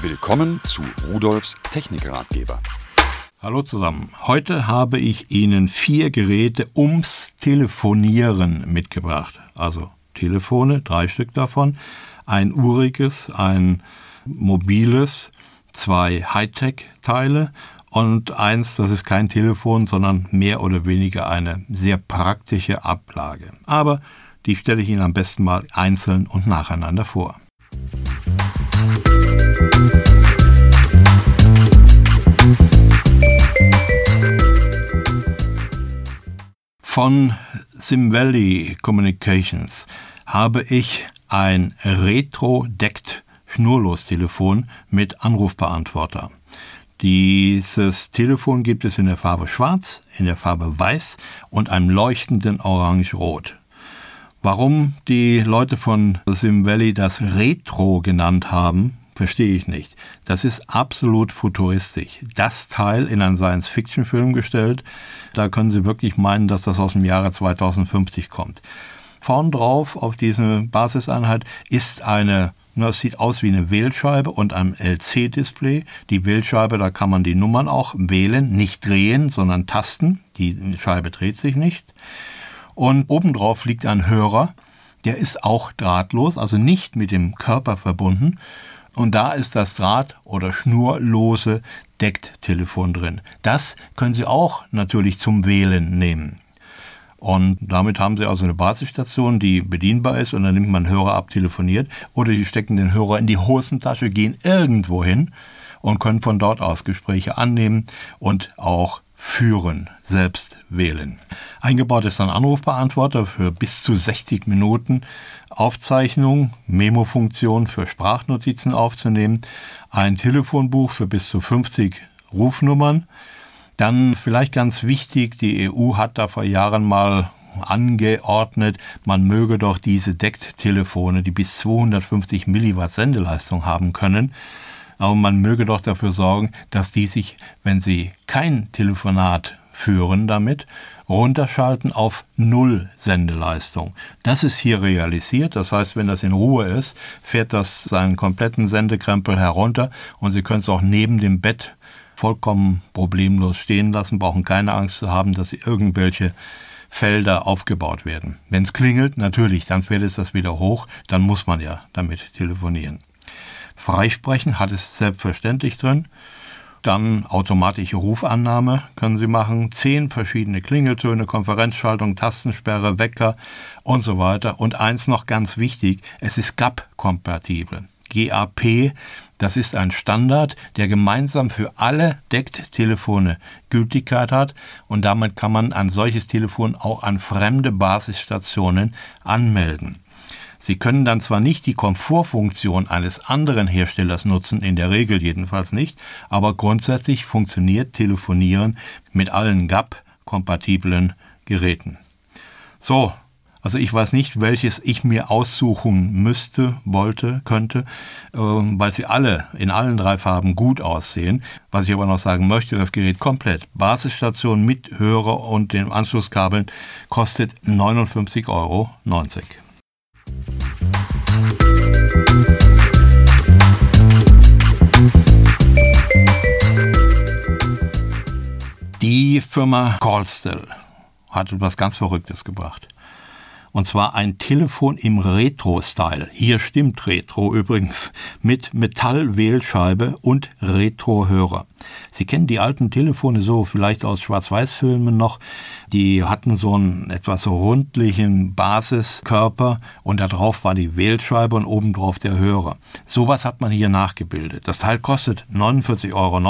Willkommen zu Rudolfs Technikratgeber. Hallo zusammen. Heute habe ich Ihnen vier Geräte ums Telefonieren mitgebracht. Also Telefone, drei Stück davon, ein uriges, ein mobiles, zwei Hightech-Teile und eins, das ist kein Telefon, sondern mehr oder weniger eine sehr praktische Ablage. Aber die stelle ich Ihnen am besten mal einzeln und nacheinander vor. Von SimValley Communications habe ich ein Retro-Deckt Schnurlostelefon mit Anrufbeantworter. Dieses Telefon gibt es in der Farbe Schwarz, in der Farbe Weiß und einem leuchtenden Orange-Rot. Warum die Leute von Sim Valley das Retro genannt haben, verstehe ich nicht. Das ist absolut futuristisch. Das Teil in einen Science-Fiction-Film gestellt, da können Sie wirklich meinen, dass das aus dem Jahre 2050 kommt. Vorn drauf auf diese Basiseinheit ist eine das sieht aus wie eine Wählscheibe und ein LC-Display. Die Wählscheibe, da kann man die Nummern auch wählen, nicht drehen, sondern tasten. Die Scheibe dreht sich nicht. Und obendrauf liegt ein Hörer, der ist auch drahtlos, also nicht mit dem Körper verbunden. Und da ist das Draht- oder schnurlose Decktelefon drin. Das können Sie auch natürlich zum Wählen nehmen. Und damit haben Sie also eine Basisstation, die bedienbar ist und dann nimmt man Hörer ab, telefoniert oder Sie stecken den Hörer in die Hosentasche, gehen irgendwo hin und können von dort aus Gespräche annehmen und auch führen, selbst wählen. Eingebaut ist ein Anrufbeantworter für bis zu 60 Minuten. Aufzeichnung, Memo-Funktion für Sprachnotizen aufzunehmen, ein Telefonbuch für bis zu 50 Rufnummern, dann vielleicht ganz wichtig, die EU hat da vor Jahren mal angeordnet, man möge doch diese Decktelefone, die bis 250 Milliwatt Sendeleistung haben können, aber man möge doch dafür sorgen, dass die sich, wenn sie kein Telefonat führen damit, runterschalten auf Null Sendeleistung. Das ist hier realisiert. Das heißt, wenn das in Ruhe ist, fährt das seinen kompletten Sendekrempel herunter und Sie können es auch neben dem Bett vollkommen problemlos stehen lassen, brauchen keine Angst zu haben, dass irgendwelche Felder aufgebaut werden. Wenn es klingelt, natürlich, dann fällt es das wieder hoch, dann muss man ja damit telefonieren. Freisprechen hat es selbstverständlich drin. Dann automatische Rufannahme können Sie machen. Zehn verschiedene Klingeltöne, Konferenzschaltung, Tastensperre, Wecker und so weiter. Und eins noch ganz wichtig, es ist GAP-kompatibel. GAP, das ist ein Standard, der gemeinsam für alle Decktelefone Gültigkeit hat und damit kann man ein solches Telefon auch an fremde Basisstationen anmelden. Sie können dann zwar nicht die Komfortfunktion eines anderen Herstellers nutzen, in der Regel jedenfalls nicht, aber grundsätzlich funktioniert Telefonieren mit allen GAP-kompatiblen Geräten. So, also ich weiß nicht, welches ich mir aussuchen müsste, wollte, könnte, äh, weil sie alle in allen drei Farben gut aussehen. Was ich aber noch sagen möchte, das Gerät komplett, Basisstation mit Hörer und den Anschlusskabeln, kostet 59,90 Euro. Die Firma Callstill hat etwas ganz Verrücktes gebracht. Und zwar ein Telefon im Retro-Style. Hier stimmt Retro übrigens. Mit Metallwählscheibe und Retro-Hörer. Sie kennen die alten Telefone so vielleicht aus Schwarz-Weiß-Filmen noch. Die hatten so einen etwas rundlichen Basiskörper und da drauf war die Wählscheibe und obendrauf der Hörer. Sowas hat man hier nachgebildet. Das Teil kostet 49,90 Euro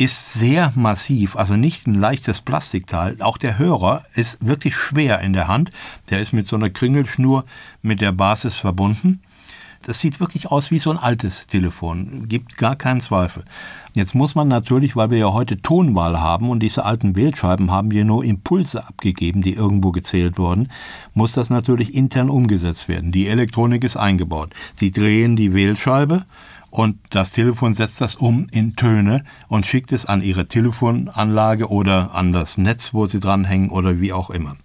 ist sehr massiv, also nicht ein leichtes Plastikteil. Auch der Hörer ist wirklich schwer in der Hand. Der ist mit so einer Kringelschnur mit der Basis verbunden. Das sieht wirklich aus wie so ein altes Telefon, gibt gar keinen Zweifel. Jetzt muss man natürlich, weil wir ja heute Tonwahl haben und diese alten Wählscheiben haben hier nur Impulse abgegeben, die irgendwo gezählt wurden, muss das natürlich intern umgesetzt werden. Die Elektronik ist eingebaut. Sie drehen die Wählscheibe und das Telefon setzt das um in Töne und schickt es an ihre Telefonanlage oder an das Netz, wo sie dranhängen oder wie auch immer.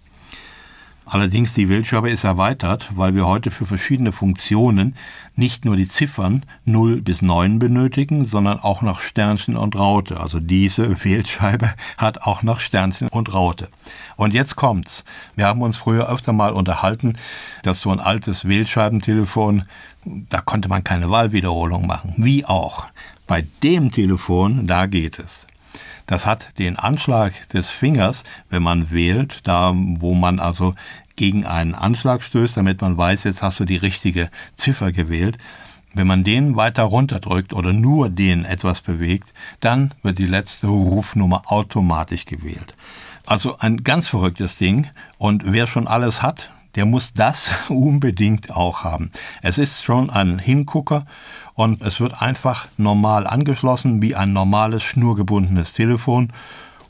Allerdings die Wählscheibe ist erweitert, weil wir heute für verschiedene Funktionen nicht nur die Ziffern 0 bis 9 benötigen, sondern auch noch Sternchen und Raute. Also diese Wählscheibe hat auch noch Sternchen und Raute. Und jetzt kommt's. Wir haben uns früher öfter mal unterhalten, dass so ein altes Wählscheibentelefon, da konnte man keine Wahlwiederholung machen. Wie auch. Bei dem Telefon, da geht es. Das hat den Anschlag des Fingers, wenn man wählt, da wo man also gegen einen Anschlag stößt, damit man weiß, jetzt hast du die richtige Ziffer gewählt. Wenn man den weiter runterdrückt oder nur den etwas bewegt, dann wird die letzte Rufnummer automatisch gewählt. Also ein ganz verrücktes Ding. Und wer schon alles hat, der muss das unbedingt auch haben. Es ist schon ein Hingucker und es wird einfach normal angeschlossen wie ein normales schnurgebundenes Telefon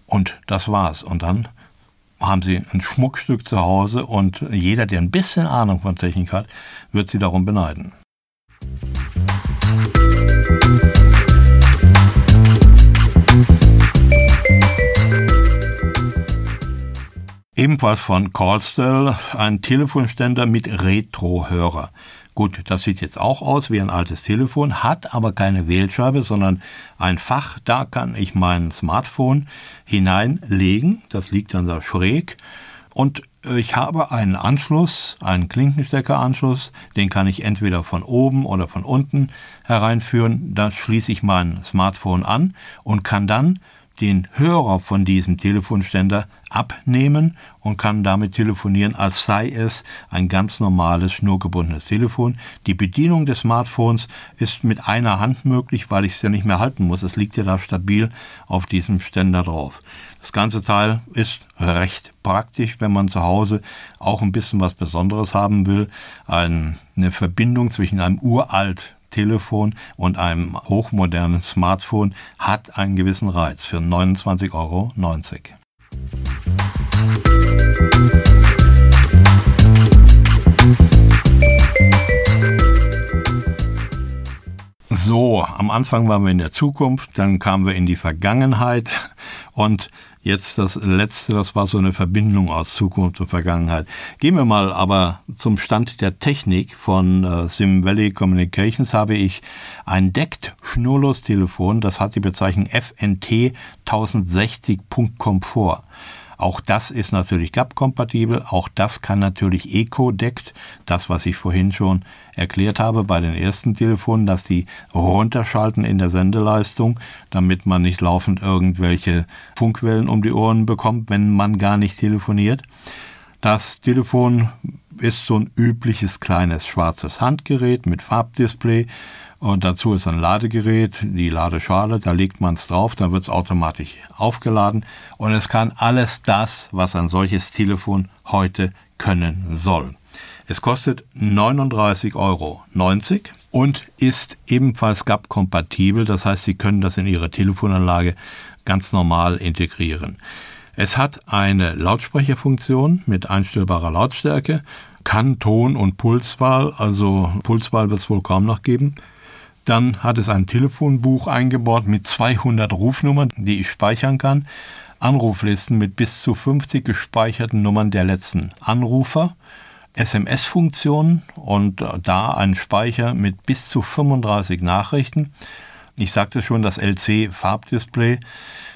und das war's. Und dann haben Sie ein Schmuckstück zu Hause und jeder, der ein bisschen Ahnung von Technik hat, wird Sie darum beneiden. Ebenfalls von Callstell ein Telefonständer mit Retro-Hörer. Gut, das sieht jetzt auch aus wie ein altes Telefon, hat aber keine Wählscheibe, sondern ein Fach. Da kann ich mein Smartphone hineinlegen. Das liegt dann da schräg. Und ich habe einen Anschluss, einen Klinkensteckeranschluss, den kann ich entweder von oben oder von unten hereinführen. Da schließe ich mein Smartphone an und kann dann den Hörer von diesem Telefonständer abnehmen und kann damit telefonieren, als sei es ein ganz normales schnurgebundenes Telefon. Die Bedienung des Smartphones ist mit einer Hand möglich, weil ich es ja nicht mehr halten muss. Es liegt ja da stabil auf diesem Ständer drauf. Das ganze Teil ist recht praktisch, wenn man zu Hause auch ein bisschen was Besonderes haben will. Eine Verbindung zwischen einem uralt Telefon und einem hochmodernen Smartphone hat einen gewissen Reiz für 29,90 Euro. So, am Anfang waren wir in der Zukunft, dann kamen wir in die Vergangenheit und Jetzt das letzte, das war so eine Verbindung aus Zukunft und Vergangenheit. Gehen wir mal aber zum Stand der Technik von äh, Sim Valley Communications habe ich ein deckt schnurlos Telefon, das hat die Bezeichnung FNT 1060.comfort. Auch das ist natürlich GAP-kompatibel, auch das kann natürlich Eco-Deckt, das, was ich vorhin schon erklärt habe bei den ersten Telefonen, dass die runterschalten in der Sendeleistung, damit man nicht laufend irgendwelche Funkwellen um die Ohren bekommt, wenn man gar nicht telefoniert. Das Telefon ist so ein übliches kleines schwarzes Handgerät mit Farbdisplay und dazu ist ein Ladegerät, die Ladeschale, da legt man es drauf, dann wird es automatisch aufgeladen und es kann alles das, was ein solches Telefon heute können soll. Es kostet 39,90 Euro und ist ebenfalls GAP-kompatibel, das heißt, Sie können das in Ihre Telefonanlage ganz normal integrieren. Es hat eine Lautsprecherfunktion mit einstellbarer Lautstärke, kann Ton- und Pulswahl, also Pulswahl wird es wohl kaum noch geben. Dann hat es ein Telefonbuch eingebaut mit 200 Rufnummern, die ich speichern kann. Anruflisten mit bis zu 50 gespeicherten Nummern der letzten Anrufer. SMS-Funktionen und da ein Speicher mit bis zu 35 Nachrichten. Ich sagte schon, das LC-Farbdisplay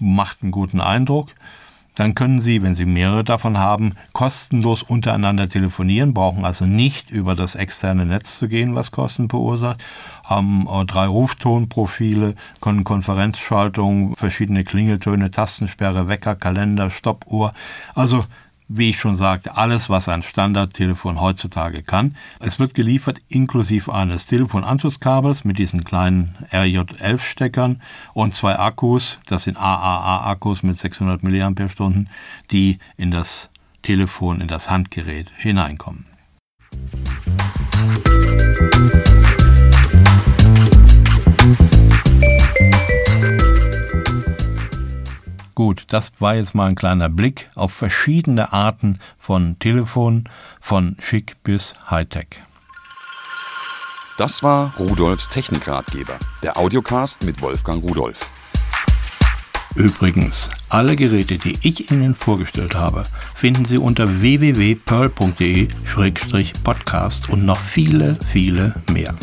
macht einen guten Eindruck. Dann können Sie, wenn Sie mehrere davon haben, kostenlos untereinander telefonieren, brauchen also nicht über das externe Netz zu gehen, was Kosten verursacht, haben äh, drei Ruftonprofile, können Konferenzschaltung, verschiedene Klingeltöne, Tastensperre, Wecker, Kalender, Stoppuhr. Also wie ich schon sagte, alles, was ein Standardtelefon heutzutage kann. Es wird geliefert inklusive eines Telefonanschlusskabels mit diesen kleinen RJ11-Steckern und zwei Akkus, das sind AAA-Akkus mit 600 mAh, die in das Telefon, in das Handgerät hineinkommen. Gut, das war jetzt mal ein kleiner Blick auf verschiedene Arten von Telefon, von schick bis Hightech. Das war Rudolfs Technikratgeber, der Audiocast mit Wolfgang Rudolf. Übrigens, alle Geräte, die ich Ihnen vorgestellt habe, finden Sie unter www.pearl.de-podcast und noch viele, viele mehr.